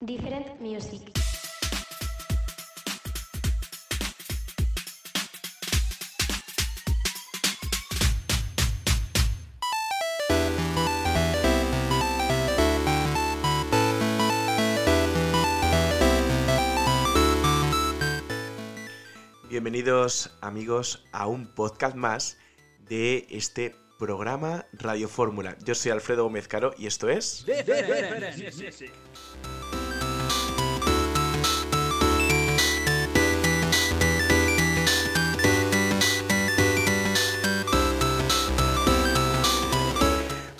Different Music. Bienvenidos amigos a un podcast más de este programa Radio Fórmula. Yo soy Alfredo Gómez Caro y esto es...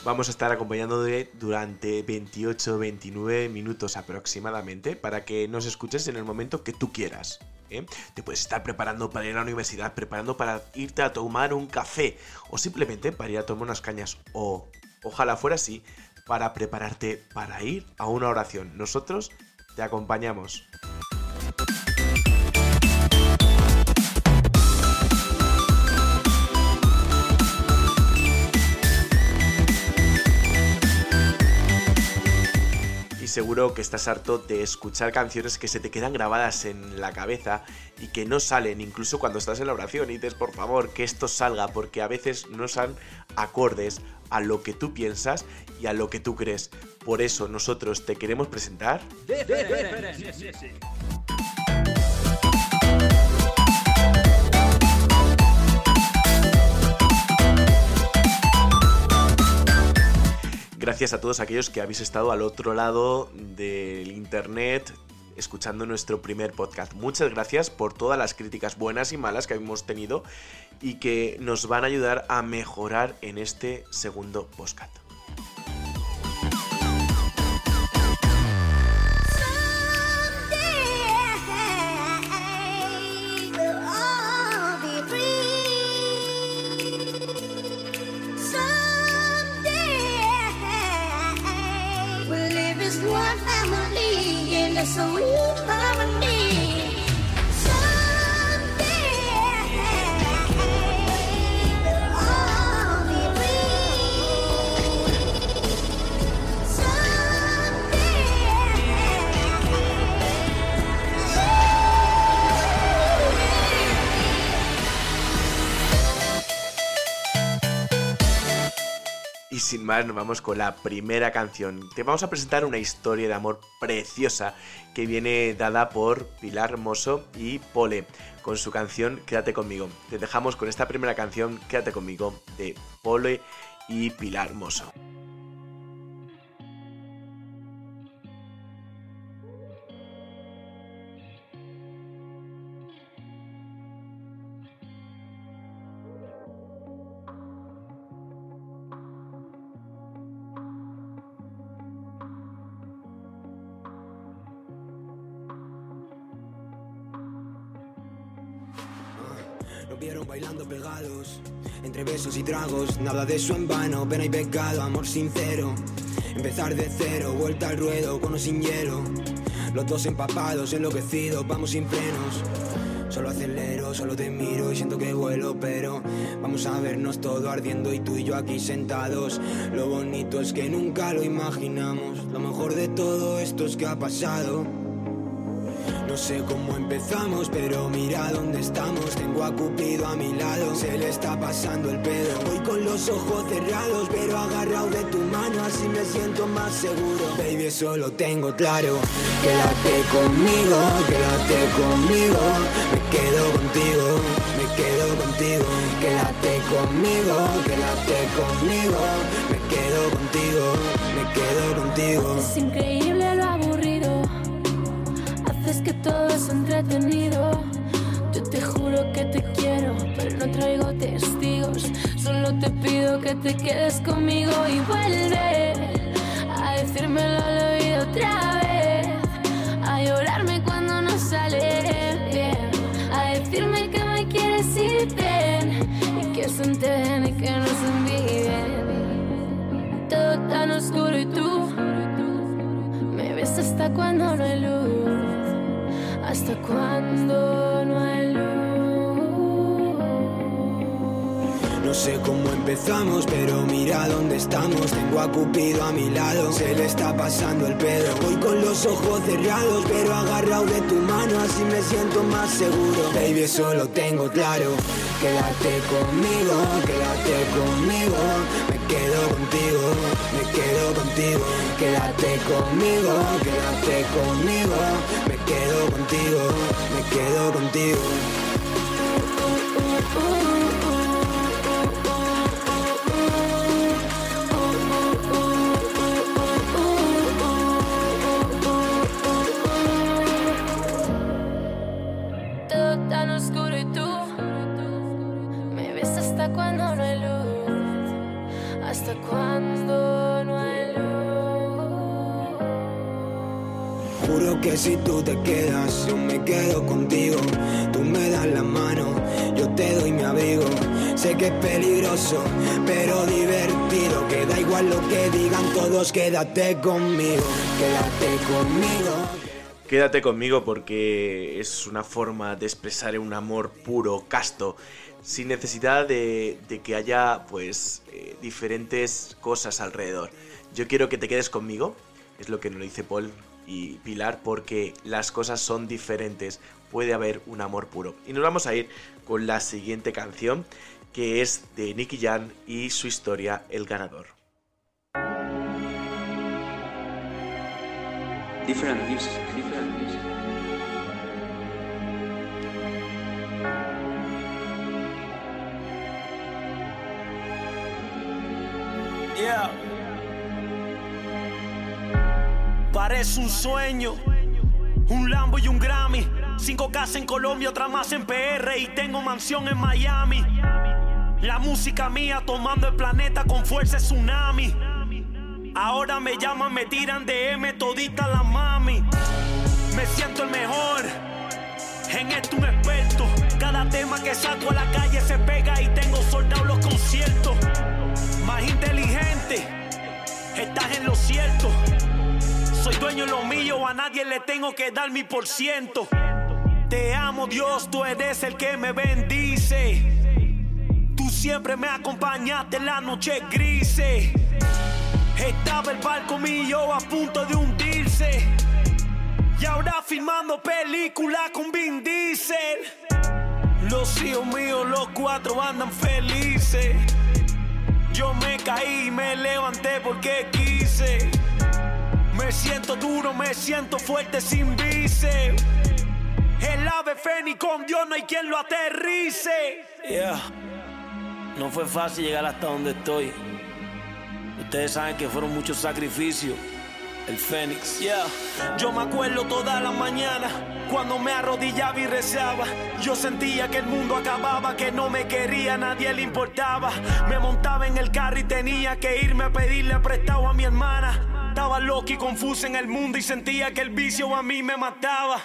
Vamos a estar acompañándote durante 28-29 minutos aproximadamente para que nos escuches en el momento que tú quieras. ¿eh? Te puedes estar preparando para ir a la universidad, preparando para irte a tomar un café o simplemente para ir a tomar unas cañas o ojalá fuera así para prepararte para ir a una oración. Nosotros te acompañamos. Seguro que estás harto de escuchar canciones que se te quedan grabadas en la cabeza y que no salen incluso cuando estás en la oración y dices por favor que esto salga porque a veces no son acordes a lo que tú piensas y a lo que tú crees. Por eso nosotros te queremos presentar... Gracias a todos aquellos que habéis estado al otro lado del internet escuchando nuestro primer podcast. Muchas gracias por todas las críticas buenas y malas que hemos tenido y que nos van a ayudar a mejorar en este segundo podcast. One family in a sweet harmony. Más, nos vamos con la primera canción. Te vamos a presentar una historia de amor preciosa que viene dada por Pilar Hermoso y Pole con su canción Quédate conmigo. Te dejamos con esta primera canción Quédate conmigo de Pole y Pilar Hermoso. Vieron bailando pegados, entre besos y tragos, nada de eso en vano, pena y pecado, amor sincero. Empezar de cero, vuelta al ruedo, con o sin hielo. Los dos empapados, enloquecidos, vamos sin frenos. Solo acelero, solo te miro y siento que vuelo, pero vamos a vernos todo ardiendo y tú y yo aquí sentados. Lo bonito es que nunca lo imaginamos. Lo mejor de todo esto es que ha pasado. No sé cómo empezamos, pero mira dónde estamos. Tengo a Cupido a mi lado, se le está pasando el pedo. Voy con los ojos cerrados, pero agarrado de tu mano, así me siento más seguro. Baby, eso lo tengo claro. Quédate conmigo, quédate conmigo. Me quedo contigo, me quedo contigo. Quédate conmigo, quédate conmigo. Todo es entretenido. Yo te juro que te quiero, pero no traigo testigos. Solo te pido que te quedes conmigo y vuelve a decírmelo al oído otra vez. A llorarme cuando no sale bien. A decirme que me quieres y ven. Y que se enteren y que no se envidien. Todo tan oscuro y tú me ves hasta cuando no hay luz. Cuando no hay luz. No sé cómo empezamos, pero mira dónde estamos. Tengo a Cupido a mi lado, se le está pasando el pedo. Voy con los ojos cerrados, pero agarrado de tu mano, así me siento más seguro. Baby, eso lo tengo claro. Quédate conmigo, quédate conmigo. Me quedo contigo, me quedo contigo. Quédate conmigo, quédate conmigo. Quedo contigo, me quedo contigo. Juro que si tú te quedas, yo me quedo contigo. Tú me das la mano, yo te doy mi abrigo. Sé que es peligroso, pero divertido. Que da igual lo que digan todos, quédate conmigo, quédate conmigo. Quédate conmigo porque es una forma de expresar un amor puro, casto, sin necesidad de, de que haya pues eh, diferentes cosas alrededor. Yo quiero que te quedes conmigo, es lo que nos dice Paul y Pilar, porque las cosas son diferentes, puede haber un amor puro. Y nos vamos a ir con la siguiente canción, que es de Nicky Jan y su historia El Ganador. Yeah. Parece un sueño. Un Lambo y un Grammy. Cinco casas en Colombia, otra más en PR. Y tengo mansión en Miami. La música mía tomando el planeta con fuerza es tsunami. Ahora me llaman, me tiran de M todita la mami. Me siento el mejor. En esto un experto. Cada tema que saco a la calle se pega y tengo soldados los conciertos. Más inteligente, estás en lo cierto. Soy dueño de lo mío, a nadie le tengo que dar mi por ciento. Te amo Dios, tú eres el que me bendice. Tú siempre me acompañaste en la noche grises. Estaba el barco mío a punto de hundirse. Y ahora filmando película con Vin Diesel. Los hijos míos, los cuatro andan felices. Yo me caí y me levanté porque quise. Me siento duro, me siento fuerte sin bíceps. El ave fénix con Dios no hay quien lo aterrice. Yeah. No fue fácil llegar hasta donde estoy. Ustedes saben que fueron muchos sacrificios. El Fénix, yeah. Yo me acuerdo toda la mañana cuando me arrodillaba y rezaba. Yo sentía que el mundo acababa, que no me quería, nadie le importaba. Me montaba en el carro y tenía que irme a pedirle prestado a mi hermana. Estaba loco y confuso en el mundo y sentía que el vicio a mí me mataba.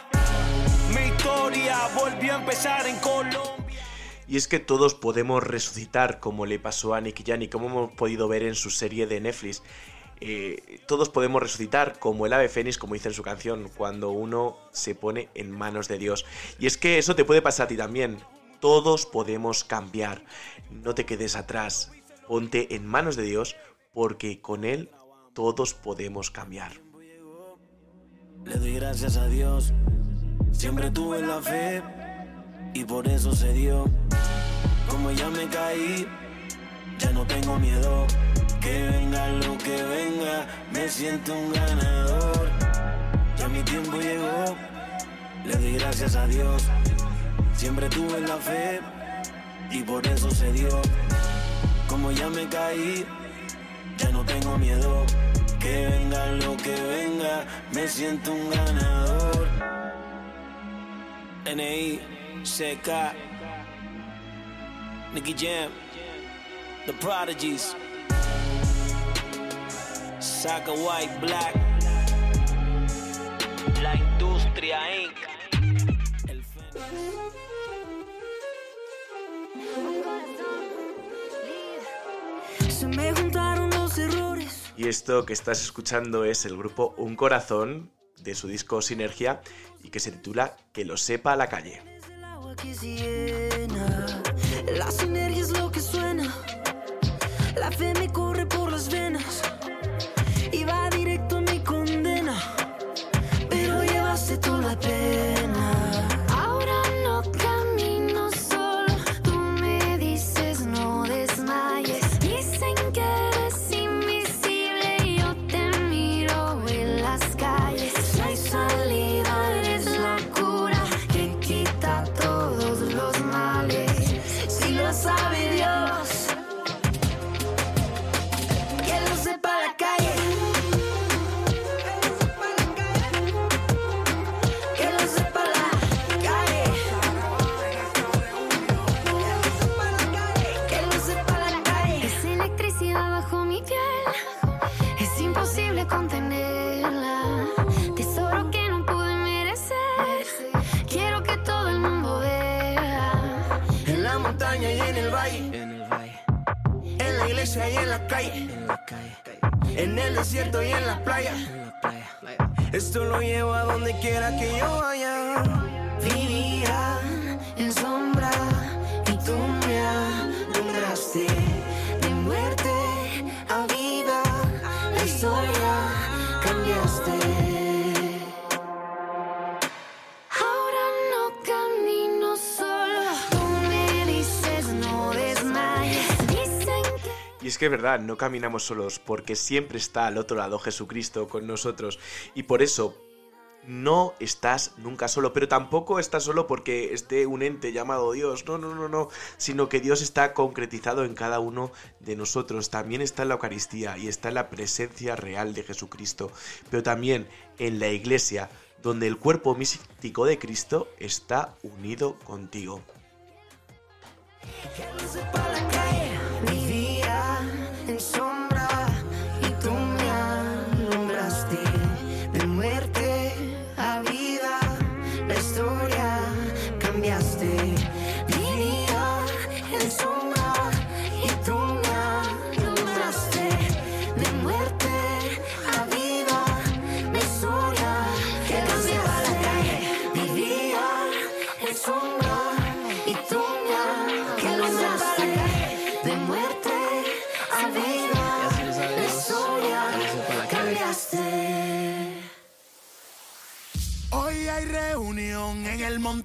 Mi historia volvió a empezar en Colombia. Y es que todos podemos resucitar, como le pasó a Nicky Jan y como hemos podido ver en su serie de Netflix. Eh, todos podemos resucitar como el ave fénix, como dice en su canción, cuando uno se pone en manos de Dios. Y es que eso te puede pasar a ti también. Todos podemos cambiar. No te quedes atrás. Ponte en manos de Dios porque con Él todos podemos cambiar. Le doy gracias a Dios. Siempre tuve la fe y por eso se dio. Como ya me caí, ya no tengo miedo. Que venga lo que venga, me siento un ganador. Ya mi tiempo llegó, le doy gracias a Dios. Siempre tuve la fe y por eso se dio. Como ya me caí, tengo miedo. Que venga lo que venga, me siento un ganador. NI, CK, Nicky Jam, The Prodigies, Saka White Black, La Industria Inc. El Y esto que estás escuchando es el grupo Un Corazón de su disco Sinergia y que se titula Que lo sepa calle. Llena. La me en la calle, en el desierto y en la playa. en la playa. Esto lo llevo a donde quiera que yo vaya. Vivía en sombra y tú me alumbraste de muerte a vida. La historia es que es verdad, no caminamos solos porque siempre está al otro lado Jesucristo con nosotros. Y por eso no estás nunca solo, pero tampoco estás solo porque esté un ente llamado Dios, no, no, no, no, sino que Dios está concretizado en cada uno de nosotros, también está en la Eucaristía y está en la presencia real de Jesucristo, pero también en la iglesia, donde el cuerpo místico de Cristo está unido contigo.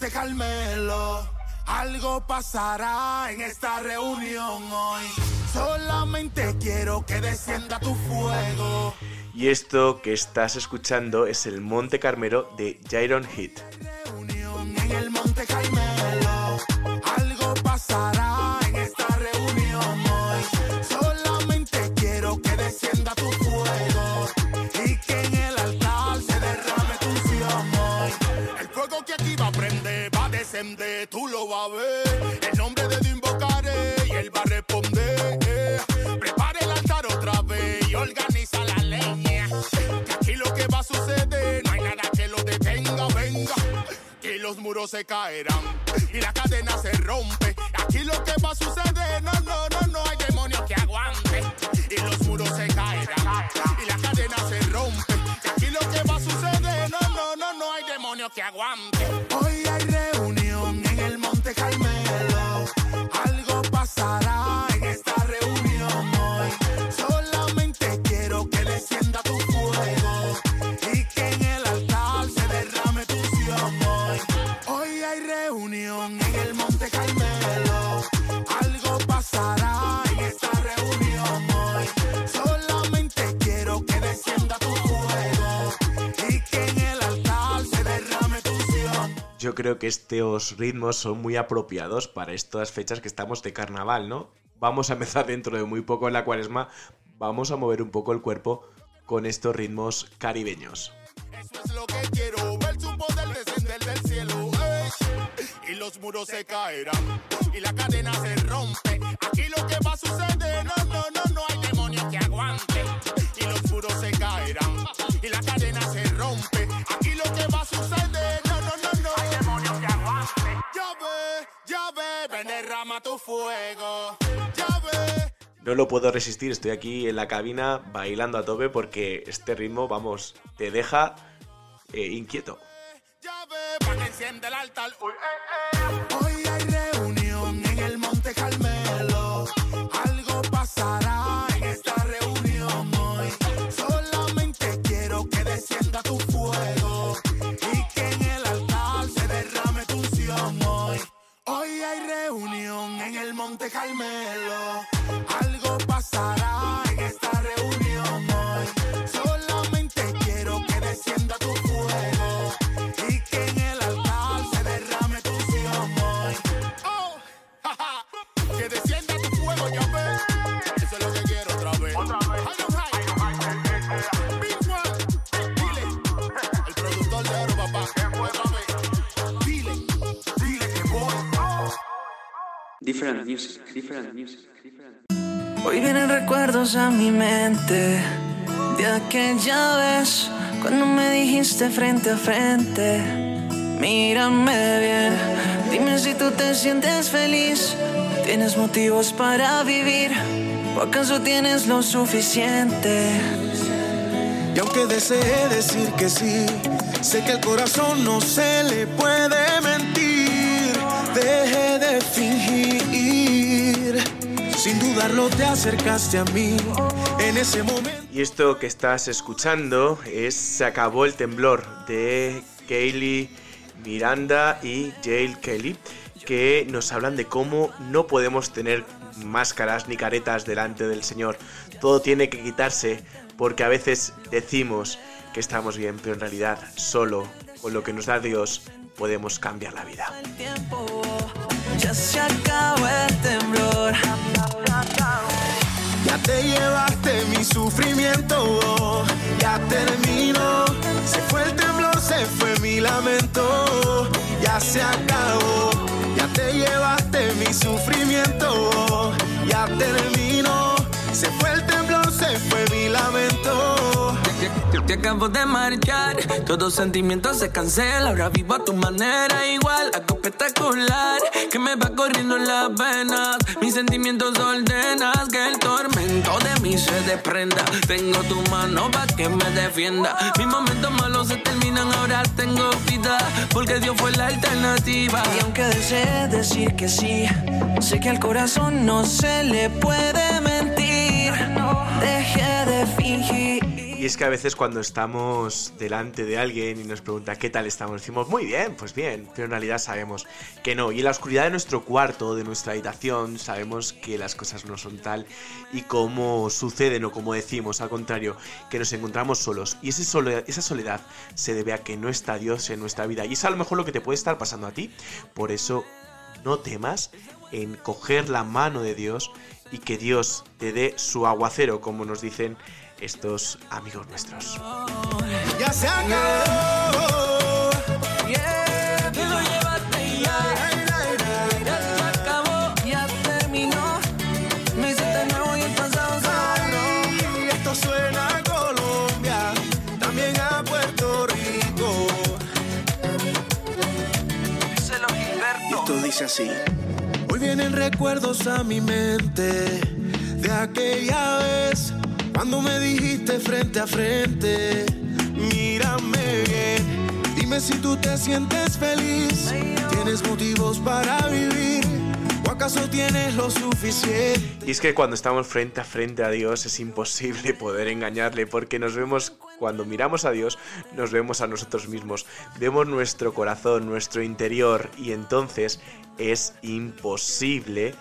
Monte Carmelo. Algo pasará en esta reunión hoy. Solamente quiero que descienda tu fuego. Y esto que estás escuchando es el Monte Carmelo de Jairon Heat. Reunión en el Monte Carmelo. Algo pasará tú lo vas a ver. El nombre de Dios invocaré y él va a responder. Prepare el altar otra vez y organiza la leña. Que aquí lo que va a suceder, no hay nada que lo detenga, venga. Y los muros se caerán y la cadena se rompe. Aquí lo que va a suceder, no, no, no, no hay demonio que aguante. Y los muros se caerán y la cadena se rompe. Aquí lo que va a suceder, no, no, no, no hay demonio que aguante. Creo que estos ritmos son muy apropiados para estas fechas que estamos de carnaval, ¿no? Vamos a empezar dentro de muy poco en la cuaresma, vamos a mover un poco el cuerpo con estos ritmos caribeños. Eso es lo que quiero, ver su poder descender del cielo. ey. Y los muros se caerán y la cadena se rompe. Aquí lo que va a suceder, no, no, no, no hay demonio que aguante. Y los muros se caerán tu fuego. No lo puedo resistir, estoy aquí en la cabina bailando a tope porque este ritmo, vamos, te deja eh, inquieto. Eh, eh. Hoy hay reunión en el Monte Carmelo. Algo pasará Different music, different music, different. Hoy vienen recuerdos a mi mente de aquella vez cuando me dijiste frente a frente. Mírame bien, dime si tú te sientes feliz. ¿Tienes motivos para vivir? ¿O acaso tienes lo suficiente? Y aunque desee decir que sí, sé que el corazón no se le puede mentir. Deje de fingir. Sin dudarlo te acercaste a mí en ese momento. Y esto que estás escuchando es Se acabó el temblor de Kaylee Miranda y Jail Kelly que nos hablan de cómo no podemos tener máscaras ni caretas delante del Señor. Todo tiene que quitarse porque a veces decimos que estamos bien, pero en realidad solo con lo que nos da Dios podemos cambiar la vida. El tiempo ya se acabó el temblor. Te llevaste mi sufrimiento, ya terminó. Se fue el temblor, se fue mi lamento, ya se acabó. Ya te llevaste mi sufrimiento, ya terminó. Se fue el temblor, se fue mi lamento. Te, te acabo de marchar, todo sentimiento se cancela. Ahora vivo a tu manera, igual, algo espectacular que me va corriendo en las venas. Mis sentimientos ordenas que el tormento de mí se desprenda. Tengo tu mano para que me defienda. Mis momentos malos se terminan, ahora tengo vida, porque Dios fue la alternativa. Y aunque desee decir que sí, sé que al corazón no se le puede mentir. Deje de fingir. Es que a veces cuando estamos delante de alguien y nos pregunta qué tal estamos, decimos muy bien, pues bien, pero en realidad sabemos que no. Y en la oscuridad de nuestro cuarto, de nuestra habitación, sabemos que las cosas no son tal y como suceden o como decimos, al contrario, que nos encontramos solos. Y ese sole- esa soledad se debe a que no está Dios en nuestra vida. Y es a lo mejor lo que te puede estar pasando a ti. Por eso no temas en coger la mano de Dios y que Dios te dé su aguacero, como nos dicen estos amigos nuestros. Ya se acabó. Yeah, te lo llevaste ya. Ya se acabó, ya terminó. Me hiciste nuevo y el pasado se esto suena a Colombia, también a Puerto Rico. Díselo, Gilberto. Esto dice así. Hoy vienen recuerdos a mi mente de aquella vez cuando me dijiste frente a frente, mírame bien. Dime si tú te sientes feliz, tienes motivos para vivir o acaso tienes lo suficiente. Y es que cuando estamos frente a frente a Dios es imposible poder engañarle porque nos vemos, cuando miramos a Dios, nos vemos a nosotros mismos, vemos nuestro corazón, nuestro interior y entonces es imposible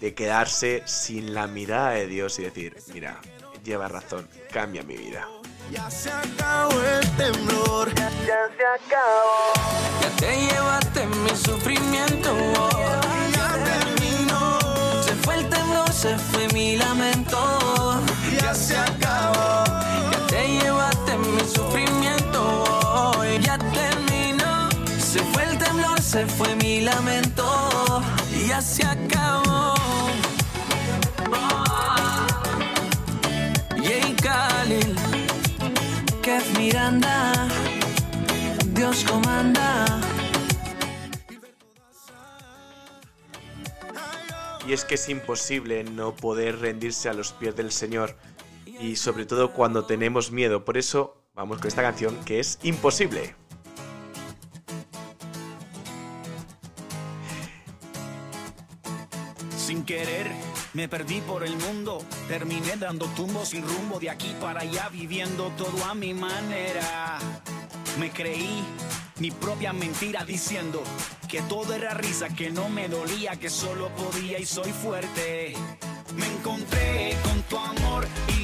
de quedarse sin la mirada de Dios y decir, mira, lleva razón, cambia mi vida. Ya se acabó el temblor, Ya te llevaste mi sufrimiento. ya terminó, Se fue el temblor, se fue mi lamento. ya se acabó. Ya te llevaste mi sufrimiento. Ya terminó. Se fue el temblor, se fue mi lamento. Ya se acabó. Khalil, Kev Miranda, Dios comanda. Y es que es imposible no poder rendirse a los pies del Señor. Y sobre todo cuando tenemos miedo. Por eso vamos con esta canción que es imposible. Sin querer, me perdí por el mundo. Terminé dando tumbos sin rumbo de aquí para allá, viviendo todo a mi manera. Me creí mi propia mentira diciendo que todo era risa, que no me dolía, que solo podía y soy fuerte. Me encontré con tu amor y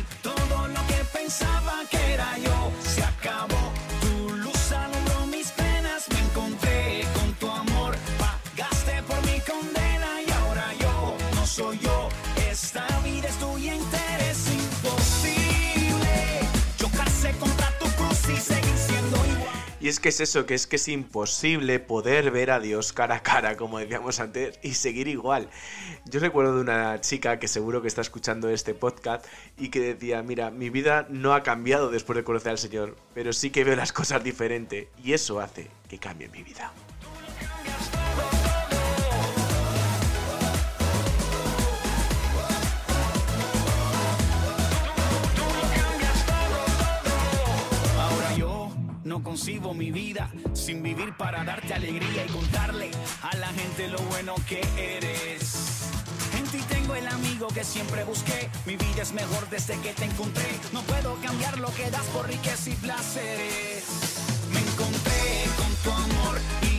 y es que es eso, que es que es imposible poder ver a Dios cara a cara, como decíamos antes, y seguir igual. Yo recuerdo de una chica que seguro que está escuchando este podcast y que decía, mira, mi vida no ha cambiado después de conocer al Señor, pero sí que veo las cosas diferente y eso hace que cambie mi vida. No concibo mi vida sin vivir para darte alegría y contarle a la gente lo bueno que eres. En ti tengo el amigo que siempre busqué. Mi vida es mejor desde que te encontré. No puedo cambiar lo que das por riqueza y placeres. Me encontré con tu amor y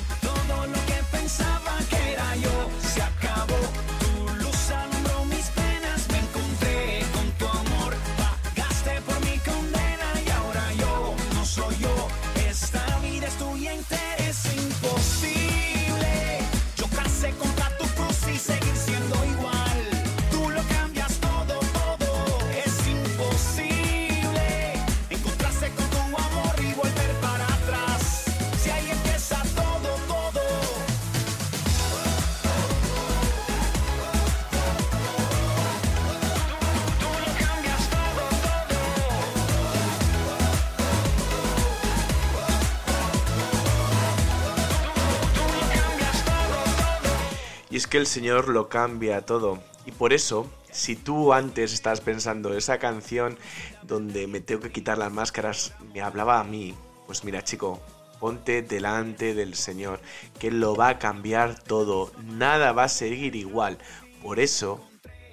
que el Señor lo cambia todo. Y por eso, si tú antes estás pensando esa canción donde me tengo que quitar las máscaras, me hablaba a mí, pues mira chico, ponte delante del Señor, que lo va a cambiar todo, nada va a seguir igual. Por eso,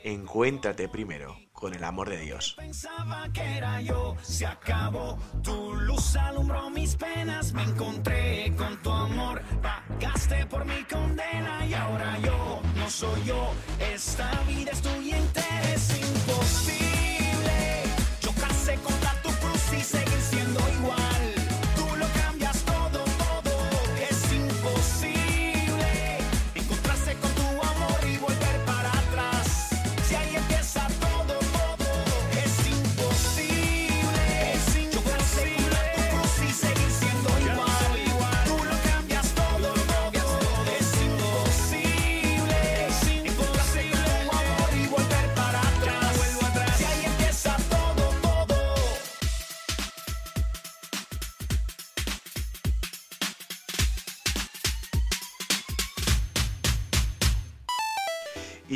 encuéntrate primero con el amor de Dios. Pensaba que era yo, se acabó. Tu luz alumbró mis penas, me encontré con tu amor. Pagaste por mi condena y ahora yo no soy yo. Esta vida es tuya entera, es imposible. Yo casé contra tu cruz y seguir siendo igual.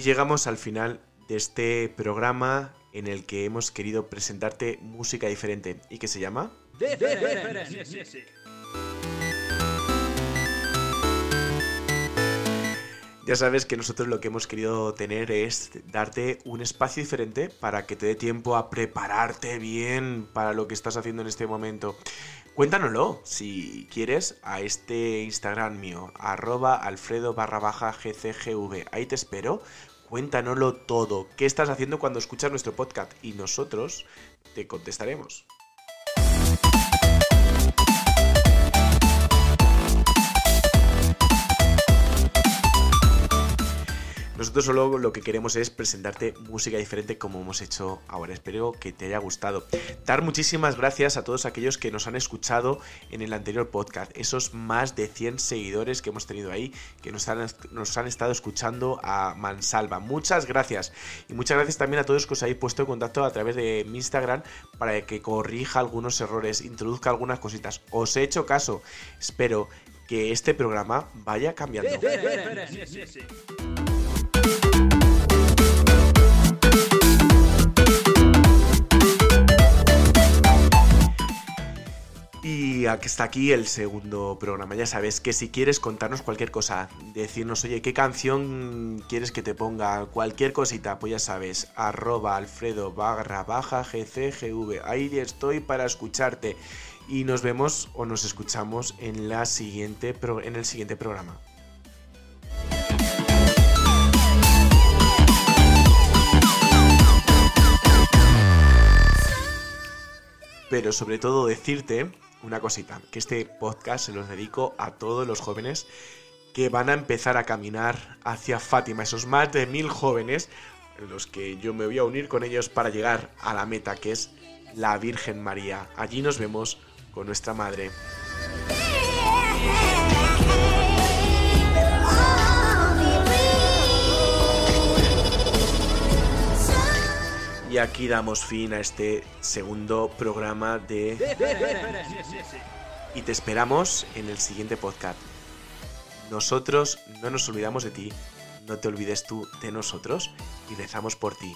Llegamos al final de este programa en el que hemos querido presentarte música diferente y que se llama Ya sabes que nosotros lo que hemos querido tener es darte un espacio diferente para que te dé tiempo a prepararte bien para lo que estás haciendo en este momento. Cuéntanoslo, si quieres, a este Instagram mío, arroba alfredo barra baja gcgv. Ahí te espero. Cuéntanoslo todo. ¿Qué estás haciendo cuando escuchas nuestro podcast? Y nosotros te contestaremos. Nosotros solo lo que queremos es presentarte música diferente como hemos hecho ahora. Espero que te haya gustado. Dar muchísimas gracias a todos aquellos que nos han escuchado en el anterior podcast. Esos más de 100 seguidores que hemos tenido ahí, que nos han, nos han estado escuchando a mansalva. Muchas gracias. Y muchas gracias también a todos que os habéis puesto en contacto a través de mi Instagram para que corrija algunos errores, introduzca algunas cositas. Os he hecho caso. Espero que este programa vaya cambiando. Y aquí está aquí el segundo programa. Ya sabes que si quieres contarnos cualquier cosa, decirnos, oye, ¿qué canción quieres que te ponga? Cualquier cosita, pues ya sabes, arroba alfredo barra baja gcgv. Ahí estoy para escucharte. Y nos vemos o nos escuchamos en, la siguiente en el siguiente programa. Pero sobre todo decirte una cosita, que este podcast se los dedico a todos los jóvenes que van a empezar a caminar hacia Fátima, esos más de mil jóvenes en los que yo me voy a unir con ellos para llegar a la meta que es la Virgen María. Allí nos vemos con nuestra madre. Y aquí damos fin a este segundo programa de... Y te esperamos en el siguiente podcast. Nosotros no nos olvidamos de ti, no te olvides tú de nosotros y rezamos por ti.